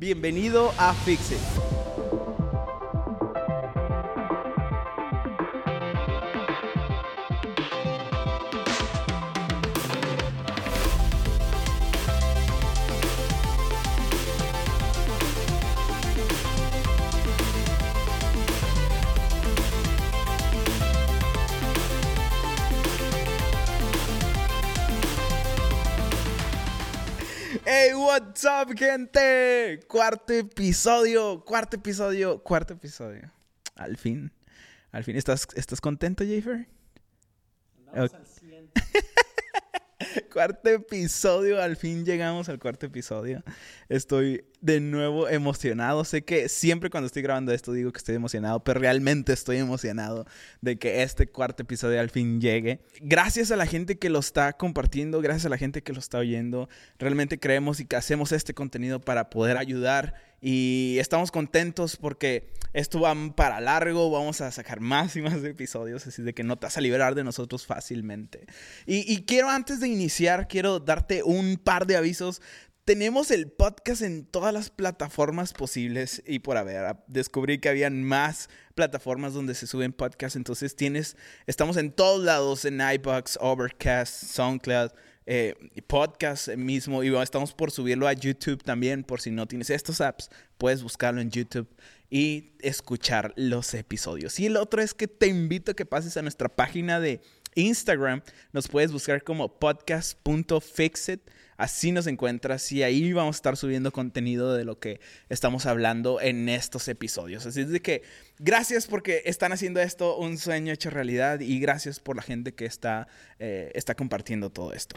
Bienvenido a Fix what's up, gente? Cuarto episodio, cuarto episodio, cuarto episodio. Al fin, al fin. ¿Estás, estás contento, Jafer? Andamos Ok. al 100. Cuarto episodio, al fin llegamos al cuarto episodio. Estoy de nuevo emocionado. Sé que siempre cuando estoy grabando esto digo que estoy emocionado, pero realmente estoy emocionado de que este cuarto episodio al fin llegue. Gracias a la gente que lo está compartiendo, gracias a la gente que lo está oyendo. Realmente creemos y hacemos este contenido para poder ayudar y estamos contentos porque esto va para largo, vamos a sacar más y más episodios, así de que no te vas a liberar de nosotros fácilmente. Y, quiero antes de iniciar, quiero darte un par de avisos. Tenemos el podcast en todas las plataformas posibles y por haber. Descubrí que habían más plataformas donde se suben podcasts. Entonces tienes, estamos en todos lados, en iBox, Overcast, SoundCloud, eh, podcast mismo. Y estamos por subirlo a YouTube también. Por si no tienes estos apps, puedes buscarlo en YouTube y escuchar los episodios. Y el otro es que te invito a que pases a nuestra página de Instagram. Nos puedes buscar como podcast.fixit. Así nos encuentras y ahí vamos a estar subiendo contenido de lo que estamos hablando en estos episodios. Así es de que gracias porque están haciendo esto un sueño hecho realidad y gracias por la gente que está, eh, está compartiendo todo esto.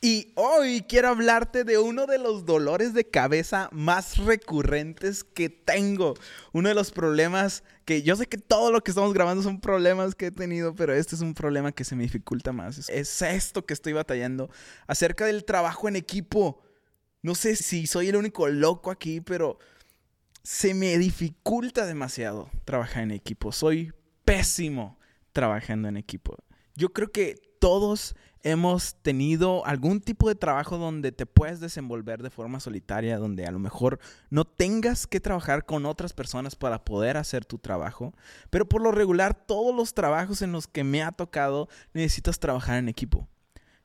Y hoy quiero hablarte de uno de los dolores de cabeza más recurrentes que tengo. Uno de los problemas que yo sé que todo lo que estamos grabando son problemas que he tenido, pero este es un problema que se me dificulta más. Es- Es esto que estoy batallando acerca del trabajo en equipo. No sé si soy el único loco aquí, pero se me dificulta demasiado trabajar en equipo. Soy pésimo trabajando en equipo. Yo creo que todos hemos tenido algún tipo de trabajo donde te puedes desenvolver de forma solitaria, donde a lo mejor no tengas que trabajar con otras personas para poder hacer tu trabajo, pero por lo regular todos los trabajos en los que me ha tocado necesitas trabajar en equipo.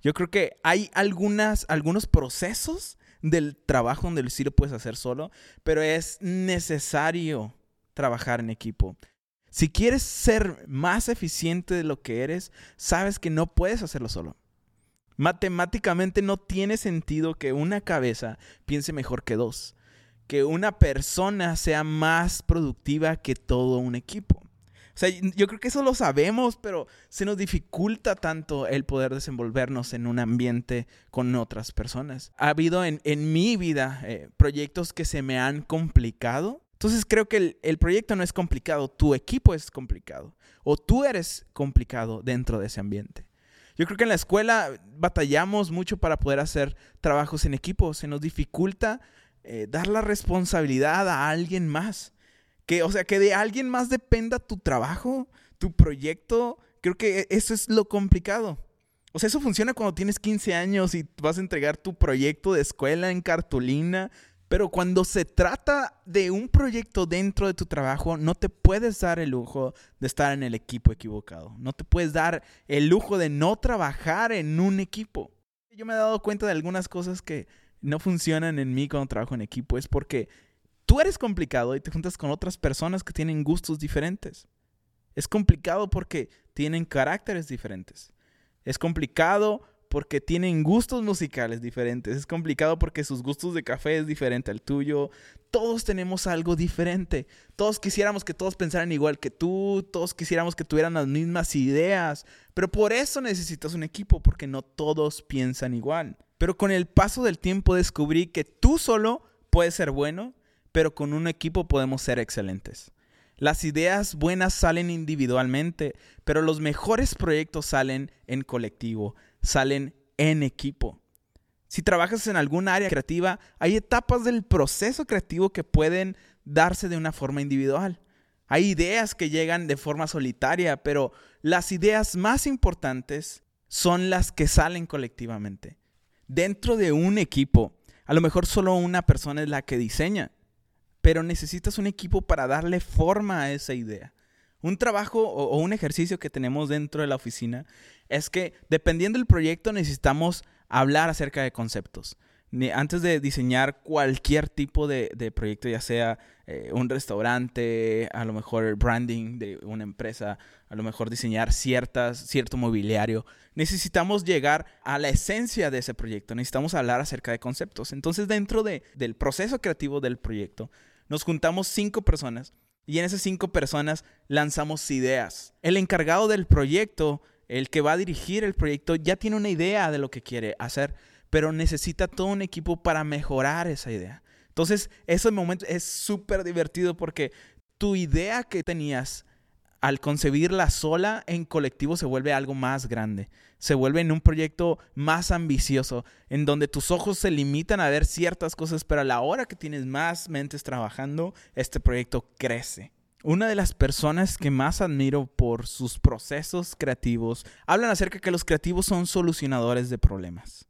Yo creo que hay algunas, algunos procesos del trabajo donde sí lo puedes hacer solo, pero es necesario trabajar en equipo. Si quieres ser más eficiente de lo que eres, sabes que no puedes hacerlo solo. Matemáticamente no tiene sentido que una cabeza piense mejor que dos, que una persona sea más productiva que todo un equipo. O sea, yo creo que eso lo sabemos, pero se nos dificulta tanto el poder desenvolvernos en un ambiente con otras personas. Ha habido en, en mi vida eh, proyectos que se me han complicado. Entonces creo que el, el proyecto no es complicado, tu equipo es complicado. O tú eres complicado dentro de ese ambiente. Yo creo que en la escuela batallamos mucho para poder hacer trabajos en equipo. Se nos dificulta eh, dar la responsabilidad a alguien más. Que, o sea, que de alguien más dependa tu trabajo, tu proyecto. Creo que eso es lo complicado. O sea, eso funciona cuando tienes 15 años y vas a entregar tu proyecto de escuela en cartulina. Pero cuando se trata de un proyecto dentro de tu trabajo, no te puedes dar el lujo de estar en el equipo equivocado. No te puedes dar el lujo de no trabajar en un equipo. Yo me he dado cuenta de algunas cosas que no funcionan en mí cuando trabajo en equipo. Es porque tú eres complicado y te juntas con otras personas que tienen gustos diferentes. Es complicado porque tienen caracteres diferentes. Es complicado porque tienen gustos musicales diferentes. Es complicado porque sus gustos de café es diferente al tuyo. Todos tenemos algo diferente. Todos quisiéramos que todos pensaran igual que tú. Todos quisiéramos que tuvieran las mismas ideas. Pero por eso necesitas un equipo, porque no todos piensan igual. Pero con el paso del tiempo descubrí que tú solo puedes ser bueno, pero con un equipo podemos ser excelentes. Las ideas buenas salen individualmente, pero los mejores proyectos salen en colectivo, salen en equipo. Si trabajas en algún área creativa, hay etapas del proceso creativo que pueden darse de una forma individual. Hay ideas que llegan de forma solitaria, pero las ideas más importantes son las que salen colectivamente. Dentro de un equipo, A lo mejor solo una persona es la que diseña, pero necesitas un equipo para darle forma a esa idea. Un trabajo o, un ejercicio que tenemos dentro de la oficina es que dependiendo del proyecto necesitamos hablar acerca de conceptos antes de diseñar cualquier tipo de, proyecto, ya sea eh, un restaurante, a lo mejor branding de una empresa, a lo mejor diseñar ciertas, cierto mobiliario, necesitamos llegar a la esencia de ese proyecto, necesitamos hablar acerca de conceptos. Entonces, dentro de, del proceso creativo del proyecto, nos juntamos cinco personas y en esas cinco personas lanzamos ideas. El encargado del proyecto, el que va a dirigir el proyecto, ya tiene una idea de lo que quiere hacer pero necesita todo un equipo para mejorar esa idea. Entonces, ese momento es súper divertido porque tu idea que tenías al concebirla sola en colectivo se vuelve algo más grande. Se vuelve en un proyecto más ambicioso, en donde tus ojos se limitan a ver ciertas cosas, pero a la hora que tienes más mentes trabajando, este proyecto crece. Una de las personas que más admiro por sus procesos creativos hablan acerca que los creativos son solucionadores de problemas.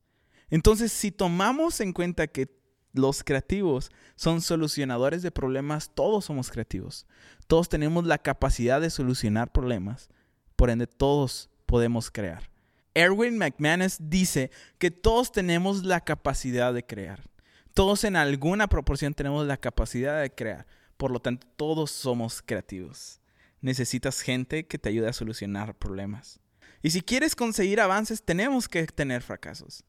Entonces, si tomamos en cuenta que los creativos son solucionadores de problemas, todos somos creativos. Todos tenemos la capacidad de solucionar problemas. Por ende, todos podemos crear. Erwin McManus dice que todos tenemos la capacidad de crear. Todos en alguna proporción tenemos la capacidad de crear. Por lo tanto, todos somos creativos. Necesitas gente que te ayude a solucionar problemas. Y si quieres conseguir avances, tenemos que tener fracasos.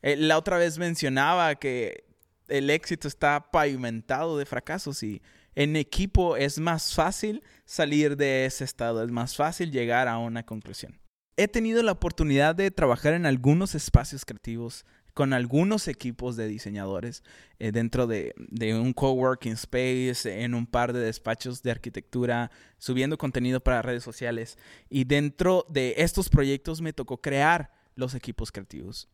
Eh, la otra vez mencionaba que el éxito está pavimentado de fracasos y en equipo es más fácil salir de ese estado, es más fácil llegar a una conclusión. He tenido la oportunidad de trabajar en algunos espacios creativos con algunos equipos de diseñadores eh, dentro de, de, un coworking space, en un par de despachos de arquitectura, subiendo contenido para redes sociales. Y dentro de estos proyectos me tocó crear los equipos creativos.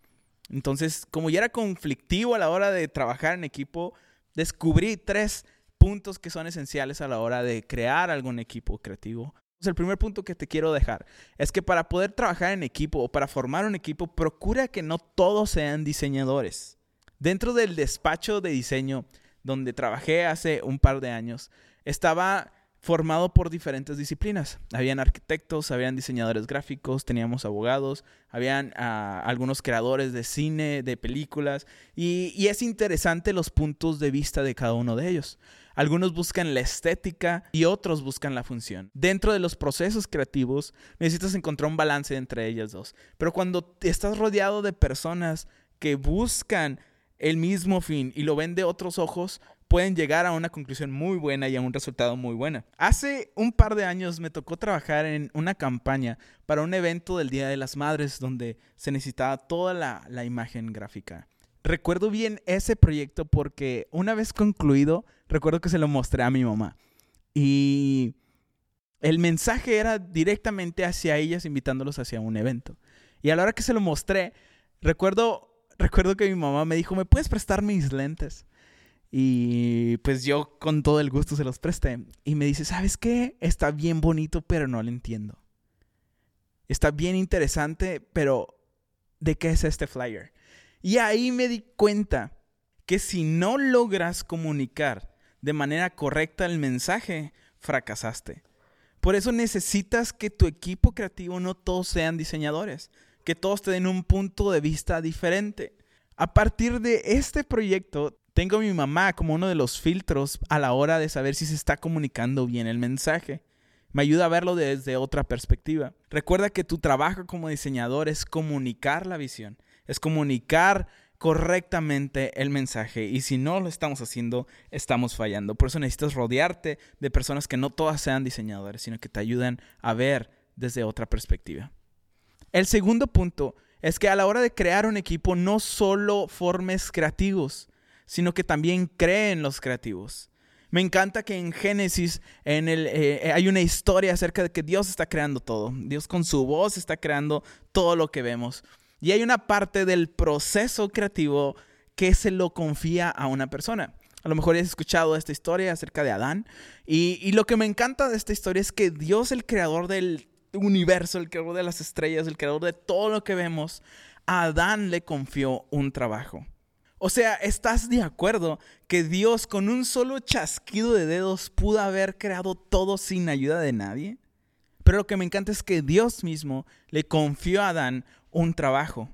Entonces, como ya era conflictivo a la hora de trabajar en equipo, descubrí tres puntos que son esenciales a la hora de crear algún equipo creativo. el primer punto que te quiero dejar es que para poder trabajar en equipo o para formar un equipo, procura que no todos sean diseñadores. Dentro del despacho de diseño donde trabajé hace un par de años, estaba formado por diferentes disciplinas. Habían arquitectos, habían diseñadores gráficos, teníamos abogados, habían ah, algunos creadores de cine, de películas, y, y, es interesante los puntos de vista de cada uno de ellos. Algunos buscan la estética y otros buscan la función. Dentro de los procesos creativos necesitas encontrar un balance entre ellas dos. Pero cuando estás rodeado de personas que buscan el mismo fin y lo ven de otros ojos, pueden llegar a una conclusión muy buena y a un resultado muy bueno. Hace un par de años me tocó trabajar en una campaña para un evento del Día de las Madres donde se necesitaba toda la, imagen gráfica. Recuerdo bien ese proyecto porque una vez concluido, recuerdo que se lo mostré a mi mamá. Y el mensaje era directamente hacia ellas, invitándolos hacia un evento. Y a la hora que se lo mostré, recuerdo, recuerdo que mi mamá me dijo, ¿me puedes prestar mis lentes? Y pues yo con todo el gusto se los presté. Y me dice, ¿sabes qué? Está bien bonito, pero no lo entiendo. Está bien interesante, pero ¿de qué es este flyer? Y ahí me di cuenta que si no logras comunicar de manera correcta el mensaje, fracasaste. Por eso necesitas que tu equipo creativo no todos sean diseñadores, que todos te den un punto de vista diferente. A partir de este proyecto tengo a mi mamá como uno de los filtros a la hora de saber si se está comunicando bien el mensaje. Me ayuda a verlo desde otra perspectiva. Recuerda que tu trabajo como diseñador es comunicar la visión, es comunicar correctamente el mensaje y si no lo estamos haciendo, estamos fallando. Por eso necesitas rodearte de personas que no todas sean diseñadores, sino que te ayudan a ver desde otra perspectiva. El segundo punto es que a la hora de crear un equipo no solo formes creativos, sino que también creen los creativos. Me encanta que en Génesis en el, eh, hay una historia acerca de que Dios está creando todo. Dios con su voz está creando todo lo que vemos. Y hay una parte del proceso creativo que se lo confía a una persona. A lo mejor has escuchado esta historia acerca de Adán. Y, y lo que me encanta de esta historia es que Dios, el creador del universo, el creador de las estrellas, el creador de todo lo que vemos, a Adán le confió un trabajo O sea, ¿estás de acuerdo que Dios con un solo chasquido de dedos pudo haber creado todo sin ayuda de nadie? Pero lo que me encanta es que Dios mismo le confió a Adán un trabajo.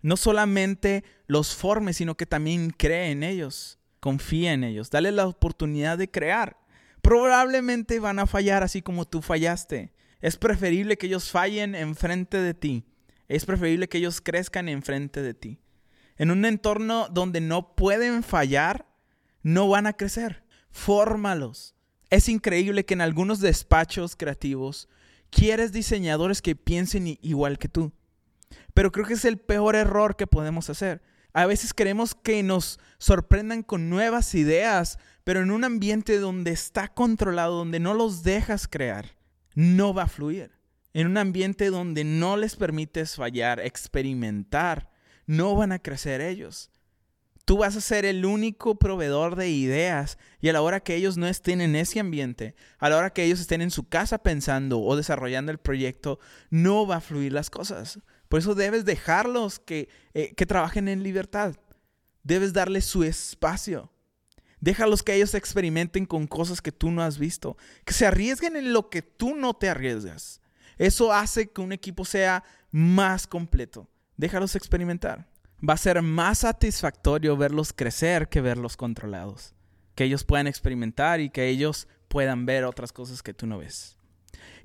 No solamente los forme, sino que también cree en ellos, confía en ellos, dale la oportunidad de crear. Probablemente van a fallar así como tú fallaste. Es preferible que ellos fallen enfrente de ti. Es preferible que ellos crezcan enfrente de ti en un entorno donde no pueden fallar, no van a crecer. Fórmalos. Es increíble que en algunos despachos creativos quieres diseñadores que piensen igual que tú. Pero creo que es el peor error que podemos hacer. A veces queremos que nos sorprendan con nuevas ideas, pero en un ambiente donde está controlado, donde no los dejas crear, no va a fluir. En un ambiente donde no les permites fallar, experimentar, no van a crecer ellos. Tú vas a ser el único proveedor de ideas y a la hora que ellos no estén en ese ambiente, a la hora que ellos estén en su casa pensando o desarrollando el proyecto, no va a fluir las cosas. Por eso debes dejarlos que, eh, que trabajen en libertad. Debes darles su espacio. Déjalos que ellos experimenten con cosas que tú no has visto. Que se arriesguen en lo que tú no te arriesgas. Eso hace que un equipo sea más completo. Déjalos experimentar. Va a ser más satisfactorio verlos crecer que verlos controlados. Que ellos puedan experimentar y que ellos puedan ver otras cosas que tú no ves.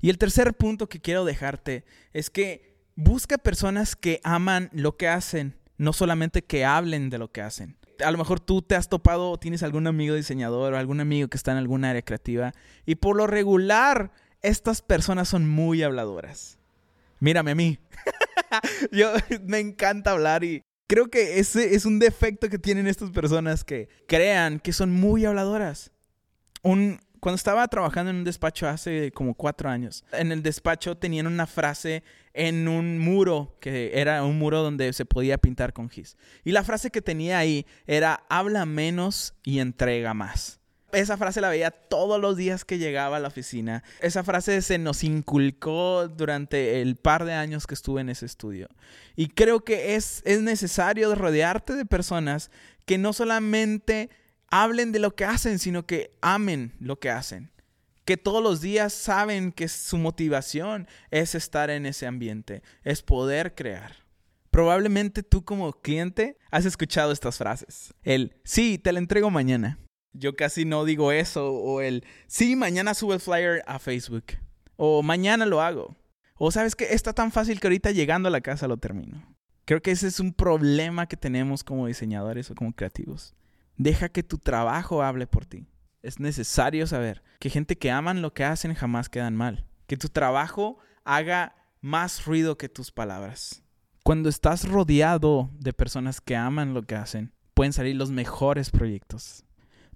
Y el tercer punto que quiero dejarte es que busca personas que aman lo que hacen, no solamente que hablen de lo que hacen. A lo mejor tú te has topado o tienes algún amigo diseñador o algún amigo que está en alguna área creativa y por lo regular estas personas son muy habladoras. Mírame a mí. Yo me encanta hablar y creo que ese es un defecto que tienen estas personas que crean que son muy habladoras. Un, cuando estaba trabajando en un despacho hace como cuatro años, en el despacho tenían una frase en un muro, que era un muro donde se podía pintar con gis. Y la frase que tenía ahí era, habla menos y entrega más. Esa frase la veía todos los días que llegaba a la oficina. Esa frase se nos inculcó durante el par de años que estuve en ese estudio. Y creo que es, es necesario rodearte de personas que no solamente hablen de lo que hacen, sino que amen lo que hacen. Que todos los días saben que su motivación es estar en ese ambiente, es poder crear. Probablemente tú como cliente has escuchado estas frases. El, sí, te la entrego mañana. Yo casi no digo eso. O el, sí, mañana subo el flyer a Facebook. O mañana lo hago. O sabes que está tan fácil que ahorita llegando a la casa lo termino. Creo que ese es un problema que tenemos como diseñadores o como creativos. Deja que tu trabajo hable por ti. Es necesario saber que gente que aman lo que hacen jamás quedan mal. Que tu trabajo haga más ruido que tus palabras. Cuando estás rodeado de personas que aman lo que hacen, pueden salir los mejores proyectos.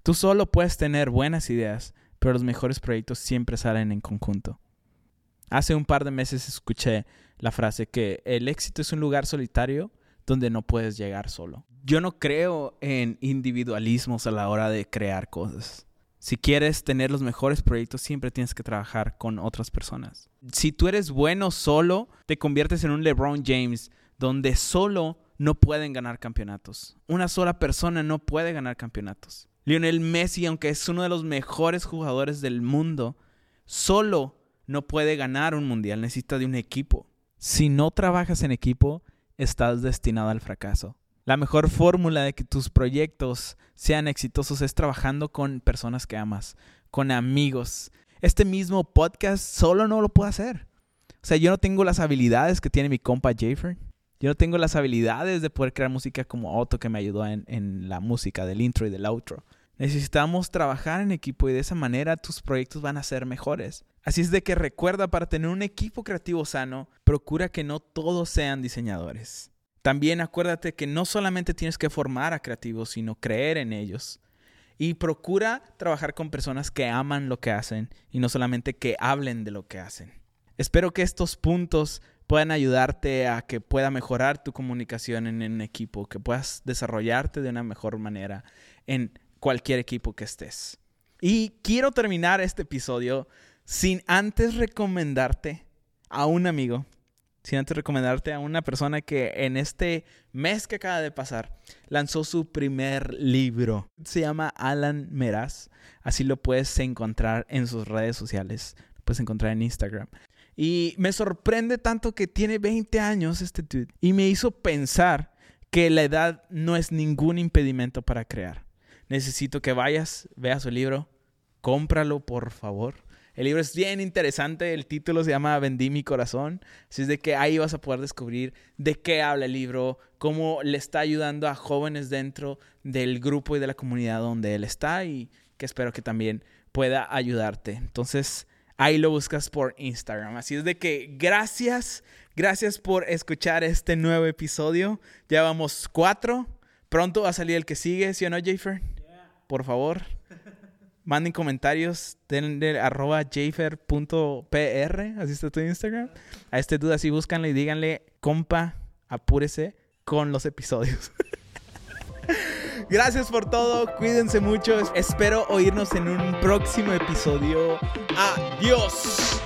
Tú solo puedes tener buenas ideas, pero los mejores proyectos siempre salen en conjunto. Hace un par de meses escuché la frase que el éxito es un lugar solitario donde no puedes llegar solo. Yo no creo en individualismos a la hora de crear cosas. Si quieres tener los mejores proyectos, siempre tienes que trabajar con otras personas. Si tú eres bueno solo, te conviertes en un LeBron James, donde solo no pueden ganar campeonatos. Una sola persona no puede ganar campeonatos. Lionel Messi, aunque es uno de los mejores jugadores del mundo, solo no puede ganar un mundial, necesita de un equipo. Si no trabajas en equipo, estás destinado al fracaso. La mejor fórmula de que tus proyectos sean exitosos es trabajando con personas que amas, con amigos. Este mismo podcast solo no lo puedo hacer. O sea, yo no tengo las habilidades que tiene mi compa Jafer. Yo no tengo las habilidades de poder crear música como Otto que me ayudó en, en la música del intro y del outro. Necesitamos trabajar en equipo y de esa manera tus proyectos van a ser mejores. Así es de que recuerda, para tener un equipo creativo sano, procura que no todos sean diseñadores. También acuérdate que no solamente tienes que formar a creativos, sino creer en ellos. Y procura trabajar con personas que aman lo que hacen y no solamente que hablen de lo que hacen. Espero que estos puntos puedan ayudarte a que pueda mejorar tu comunicación en un equipo, que puedas desarrollarte de una mejor manera en cualquier equipo que estés. Y quiero terminar este episodio sin antes recomendarte a un amigo sin antes recomendarte a una persona que en este mes que acaba de pasar lanzó su primer libro. Se llama Alan Meraz. Así lo puedes encontrar en sus redes sociales. Lo puedes encontrar en Instagram. Y me sorprende tanto que tiene 20 años este. Y me hizo pensar que la edad no es ningún impedimento para crear. Necesito que vayas, veas su libro, cómpralo por favor. El libro es bien interesante, el título se llama Vendí mi corazón, así es de que ahí vas a poder descubrir de qué habla el libro, cómo le está ayudando a jóvenes dentro del grupo y de la comunidad donde él está y que espero que también pueda ayudarte. Entonces, ahí lo buscas por Instagram. Así es de que gracias, gracias por escuchar este nuevo episodio. Ya vamos cuatro. Pronto va a salir el que sigue, ¿sí o no, Jafer? Por favor manden comentarios, denle arroba jafer.pr, así está tu Instagram. A este duda así búscanle y díganle, compa, apúrese con los episodios. Gracias por todo, cuídense mucho, espero oírnos en un próximo episodio. Adiós.